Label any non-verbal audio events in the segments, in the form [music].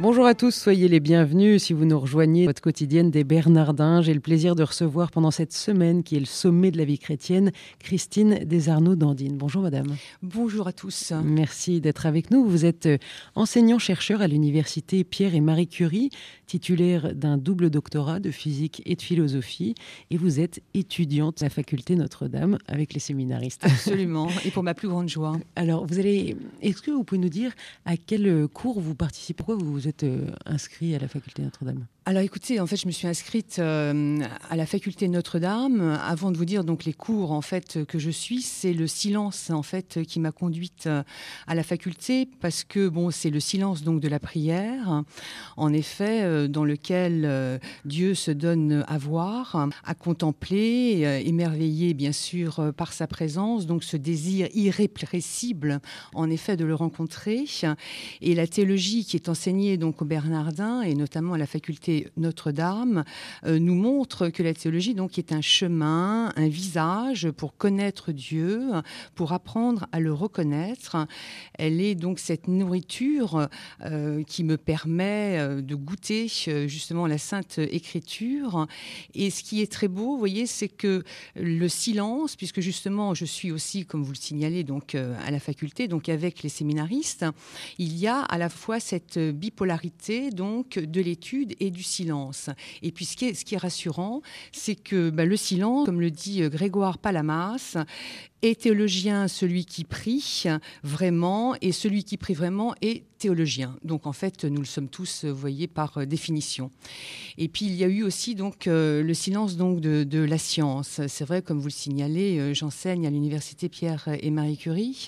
Bonjour à tous, soyez les bienvenus si vous nous rejoignez votre quotidienne des Bernardins. J'ai le plaisir de recevoir pendant cette semaine qui est le sommet de la vie chrétienne, Christine Desarnaud d'Andine. Bonjour madame. Bonjour à tous. Merci d'être avec nous. Vous êtes euh, enseignant-chercheur à l'université Pierre et Marie Curie, titulaire d'un double doctorat de physique et de philosophie et vous êtes étudiante à la faculté Notre-Dame avec les séminaristes. Absolument, et pour ma plus grande joie. Alors, vous allez est-ce que vous pouvez nous dire à quel cours vous participez Pourquoi vous euh, inscrit à la faculté Notre-Dame Alors écoutez, en fait, je me suis inscrite euh, à la faculté Notre-Dame. Avant de vous dire donc les cours en fait que je suis, c'est le silence en fait qui m'a conduite euh, à la faculté parce que bon, c'est le silence donc de la prière. En effet, dans lequel Dieu se donne à voir, à contempler, émerveillé bien sûr par sa présence. Donc ce désir irrépressible, en effet, de le rencontrer. Et la théologie qui est enseignée donc au Bernardin et notamment à la faculté Notre-Dame euh, nous montre que la théologie donc est un chemin, un visage pour connaître Dieu, pour apprendre à le reconnaître. Elle est donc cette nourriture euh, qui me permet euh, de goûter justement la Sainte Écriture. Et ce qui est très beau, vous voyez, c'est que le silence, puisque justement je suis aussi, comme vous le signalez, donc à la faculté, donc avec les séminaristes, il y a à la fois cette bipolarité donc de l'étude et du silence. Et puis ce qui est, rassurant, c'est que bah, le silence, comme le dit euh, Grégoire Palamas, est théologien celui qui prie vraiment, et celui qui prie vraiment est théologien. Donc en fait, nous le sommes tous, vous voyez, par euh, définition. Et puis il y a eu aussi donc euh, le silence donc de, la science. C'est vrai, comme vous le signalez, euh, j'enseigne à l'université Pierre et Marie Curie,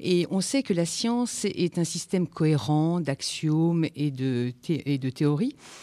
et on sait que la science est un système cohérent d'axiomes et de théories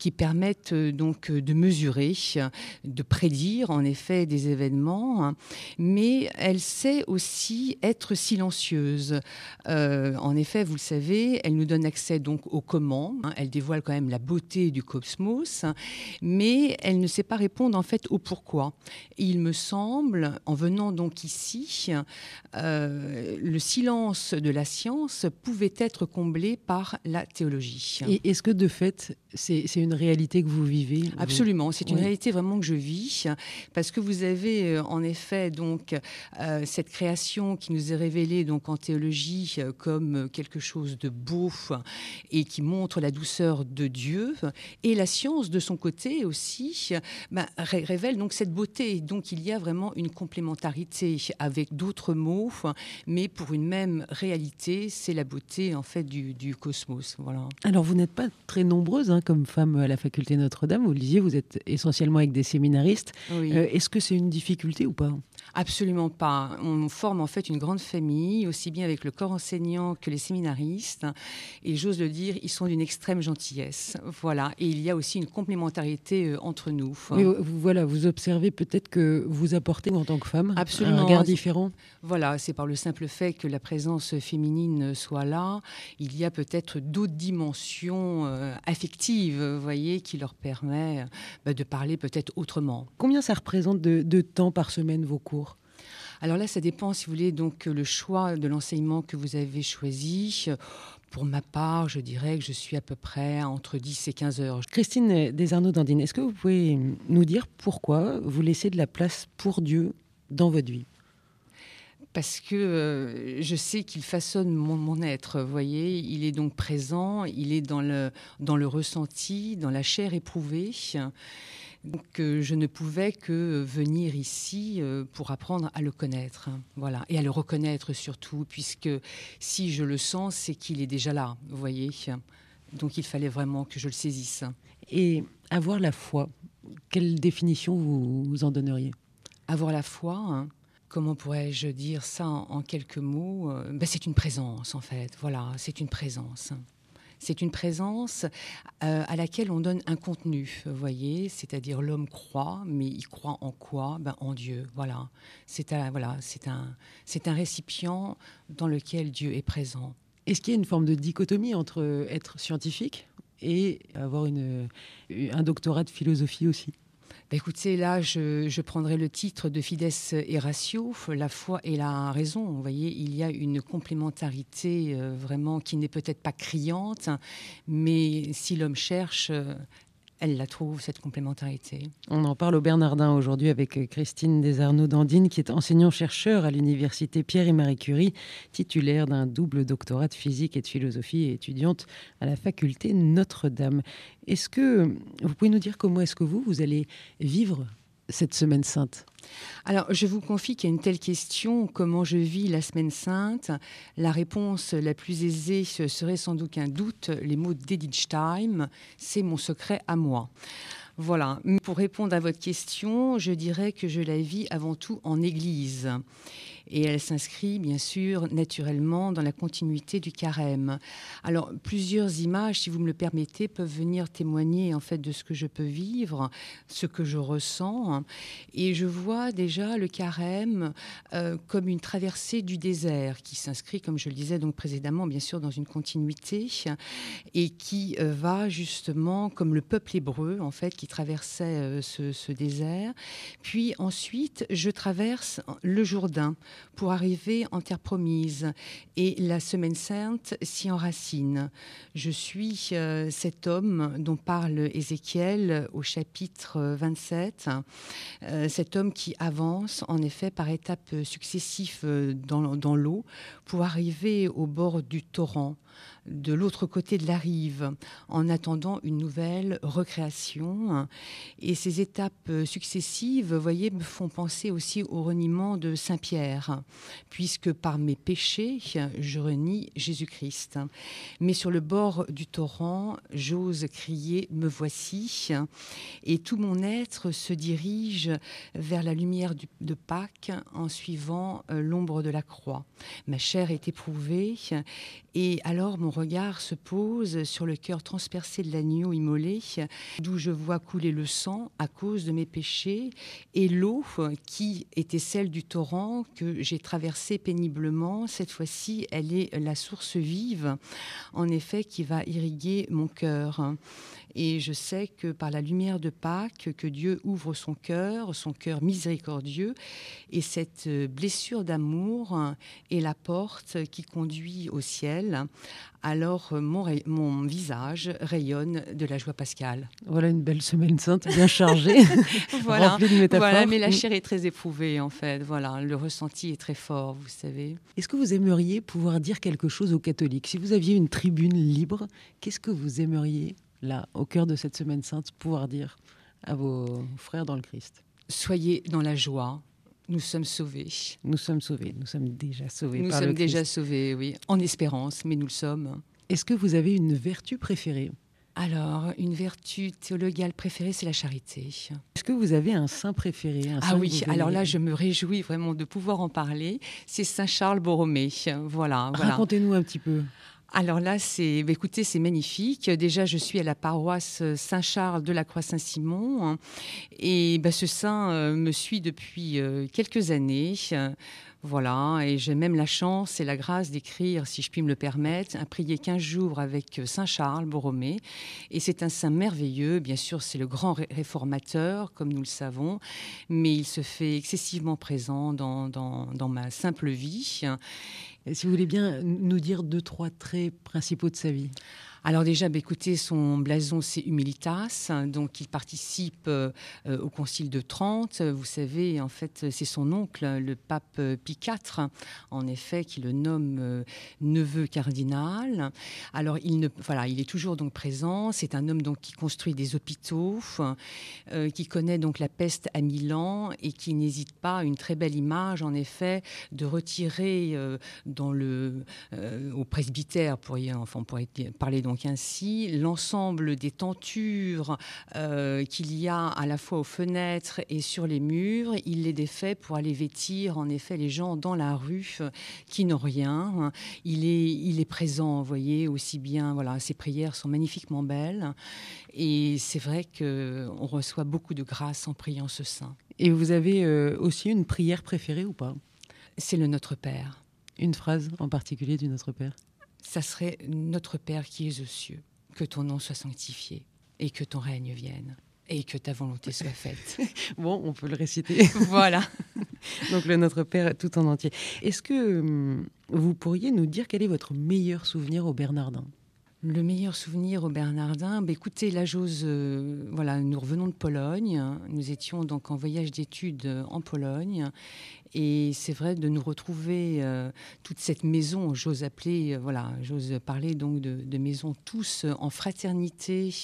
qui permettent donc de mesurer, de prédire en effet des événements, mais elle sait aussi être silencieuse. Euh, en effet, vous le savez, elle nous donne accès donc au comment. Hein. elle dévoile quand même la beauté du cosmos, mais elle ne sait pas répondre en fait au pourquoi. il me semble, en venant donc ici, euh, le silence de la science pouvait être comblé par la théologie. Est-ce que de fait, c'est une réalité que vous vivez Absolument, c'est une réalité vraiment que je vis, parce que vous avez euh, en effet donc euh, cette création qui nous est révélée donc en théologie euh, comme quelque chose de beau et qui montre la douceur de Dieu, et la science de son côté aussi bah, révèle donc cette beauté. Donc il y a vraiment une complémentarité avec d'autres mots, mais pour une même réalité, c'est la beauté en fait du, cosmos. Voilà. Alors vous n'êtes pas très nombreuses hein, comme femme à la faculté Notre-Dame. Vous le disiez, vous êtes essentiellement avec des séminaristes. Euh, est-ce que c'est une difficulté ou pas? Absolument pas. On forme en fait une grande famille, aussi bien avec le corps enseignant que les séminaristes. Et j'ose le dire, ils sont d'une extrême gentillesse. Voilà. Et il y a aussi une complémentarité euh, entre nous. Oui, voilà, vous observez peut-être que vous apportez en tant que femme Absolument. un regard différent. Voilà, c'est par le simple fait que la présence féminine soit là. Il y a peut-être d'autres dimensions euh, affectives, vous voyez, qui leur permet bah, de parler peut-être autrement. Combien ça représente de temps par semaine vos cours? Alors là, ça dépend, si vous voulez, donc le choix de l'enseignement que vous avez choisi. Pour ma part, je dirais que je suis à peu près entre 10 et 15 heures. Christine Desarnaud-Dandine, est-ce que vous pouvez nous dire pourquoi vous laissez de la place pour Dieu dans votre vie? Parce que euh, je sais qu'il façonne mon, mon, être, vous voyez, il est donc présent, il est dans le, dans le ressenti, dans la chair éprouvée. Donc euh, je ne pouvais que venir ici euh, pour apprendre à le connaître, voilà, et à le reconnaître surtout, puisque si je le sens, c'est qu'il est déjà là, vous voyez. Donc il fallait vraiment que je le saisisse. Et avoir la foi, quelle définition vous, en donneriez? Avoir la foi, hein, comment pourrais-je dire ça en, quelques mots? Euh, ben, C'est une présence en fait, voilà, c'est une présence. C'est une présence euh, à laquelle on donne un contenu, vous voyez, c'est-à-dire l'homme croit, mais il croit en quoi? Ben, En Dieu, voilà. C'est un, voilà, un, un récipient dans lequel Dieu est présent. Est-ce qu'il y a une forme de dichotomie entre être scientifique et avoir une, un doctorat de philosophie aussi? Bah, écoutez, là, je, prendrai le titre de Fides et Ratio, la foi et la raison. Vous voyez, il y a une complémentarité euh, vraiment qui n'est peut-être pas criante, mais si l'homme cherche, euh, elle la trouve, cette complémentarité. On en parle au Bernardin aujourd'hui avec euh, Christine Desarnaud-Dandine, qui est enseignant-chercheur à l'université Pierre et Marie Curie, titulaire d'un double doctorat de physique et de philosophie et étudiante à la faculté Notre-Dame. Est-ce que vous pouvez nous dire comment est-ce que vous, vous allez vivre cette semaine sainte alors, je vous confie qu'il y a une telle question, comment je vis la semaine sainte? La réponse la plus aisée serait sans doute un doute, les mots d'Edith c'est mon secret à moi. Voilà, pour répondre à votre question, je dirais que je la vis avant tout en Église et elle s'inscrit bien sûr naturellement dans la continuité du carême. Alors plusieurs images, si vous me le permettez, peuvent venir témoigner en fait de ce que je peux vivre, ce que je ressens, et je vois déjà le carême euh, comme une traversée du désert qui s'inscrit, comme je le disais donc précédemment, bien sûr dans une continuité et qui euh, va justement comme le peuple hébreu en fait qui traversait euh, ce, ce désert. Puis ensuite, je traverse le Jourdain pour arriver en terre promise. Et la semaine sainte s'y enracine. Je suis euh, cet homme dont parle Ézéchiel au chapitre 27, euh, cet homme qui avance en effet par étapes successives euh, dans, dans l'eau pour arriver au bord du torrent de l'autre côté de la rive en attendant une nouvelle recréation. Et ces étapes successives, vous voyez, me font penser aussi au reniement de Saint-Pierre, puisque par mes péchés, je renie Jésus-Christ. Mais sur le bord du torrent, j'ose crier, me voici, et tout mon être se dirige vers la lumière de Pâques en suivant euh, l'ombre de la croix. Ma chair est éprouvée, et alors mon regard se pose sur le cœur transpercé de l'agneau immolé, d'où je vois couler le sang à cause de mes péchés, et l'eau qui était celle du torrent que j'ai traversé péniblement, cette fois-ci, elle est la source vive, en effet, qui va irriguer mon cœur. Et je sais que par la lumière de Pâques, que Dieu ouvre son cœur, son cœur miséricordieux, et cette blessure d'amour est la porte qui conduit au ciel. Alors mon, mon visage rayonne de la joie pascale. Voilà une belle semaine sainte bien chargée, [laughs] [laughs] voilà, remplie de métaphores. Voilà, mais la chair est très éprouvée en fait. Voilà, le ressenti est très fort, vous savez. Est-ce que vous aimeriez pouvoir dire quelque chose aux catholiques? Si vous aviez une tribune libre, qu'est-ce que vous aimeriez? Là, au cœur de cette semaine sainte, pouvoir dire à vos frères dans le Christ Soyez dans la joie. Nous sommes sauvés. Nous sommes sauvés. Nous sommes déjà sauvés. Nous sommes déjà sauvés, oui. En espérance, mais nous le sommes. Est-ce que vous avez une vertu préférée? Alors, une vertu théologale préférée, c'est la charité. Est-ce que vous avez un saint préféré Ah oui, alors là, je me réjouis vraiment de pouvoir en parler. C'est Saint Charles Borromée. Voilà. voilà. Racontez-nous un petit peu alors là, c'est, bah, écoutez, c'est magnifique. Déjà, je suis à la paroisse Saint-Charles de la Croix-Saint-Simon, hein. et bah, ce saint euh, me suit depuis euh, quelques années. Voilà, et j'ai même la chance et la grâce d'écrire, si je puis me le permettre, un prier 15 jours avec Saint Charles Borromée. Et c'est un saint merveilleux, bien sûr, c'est le grand réformateur, comme nous le savons, mais il se fait excessivement présent dans, dans, dans ma simple vie. Si vous voulez bien nous dire deux, trois traits principaux de sa vie. Alors déjà, bah, écoutez, son blason, c'est Humilitas, donc il participe euh, au Concile de Trente. Vous savez, en fait, c'est son oncle, le pape Pie IV, en effet, qui le nomme euh, neveu cardinal. Alors, il, ne, voilà, il est toujours donc présent. C'est un homme donc qui construit des hôpitaux, euh, qui connaît donc la peste à Milan et qui n'hésite pas, une très belle image, en effet, de retirer dans le, au presbytère, pour, y, enfin, parler donc ainsi, l'ensemble des tentures euh, qu'il y a à la fois aux fenêtres et sur les murs, il les défait pour aller vêtir en effet les gens dans la rue qui n'ont rien. Il est, il est présent, vous voyez, aussi bien. Voilà, ses prières sont magnifiquement belles. Et c'est vrai qu'on reçoit beaucoup de grâce en priant ce saint. Et vous avez euh, aussi une prière préférée ou pas? C'est le Notre Père. Une phrase en particulier du Notre Père? Ça serait Notre Père qui est aux cieux. que ton nom soit sanctifié et que ton règne vienne et que ta volonté soit faite. [laughs] bon, on peut le réciter. voilà. [laughs] Donc le Notre Père tout en entier. Est-ce que hum, vous pourriez nous dire quel est votre meilleur souvenir au Bernardin? Le meilleur souvenir au Bernardin, bah, écoutez, la Jose, euh, voilà, nous revenons de Pologne. Nous étions donc en voyage d'études en Pologne. Et c'est vrai de nous retrouver euh, toute cette maison, j'ose appeler, euh, voilà, j'ose parler donc de, maison tous en fraternité,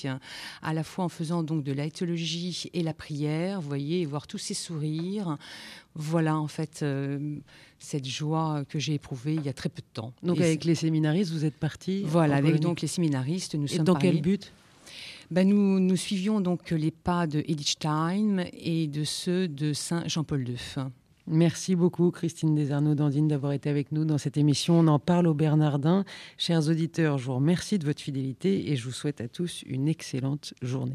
à la fois en faisant donc de l'éthologie et la prière, voyez, voir tous ces sourires. Voilà, en fait, cette joie que j'ai éprouvée il y a très peu de temps. Donc avec les séminaristes, vous êtes partis Voilà, avec donc les séminaristes, nous et sommes dans quel but? Ben nous, nous suivions donc les pas de Edith Stein et de ceux de Saint Jean-Paul II. Merci beaucoup Christine Desarnaud-Dandine d'avoir été avec nous dans cette émission. On en parle au Bernardin. Chers auditeurs, je vous remercie de votre fidélité et je vous souhaite à tous une excellente journée.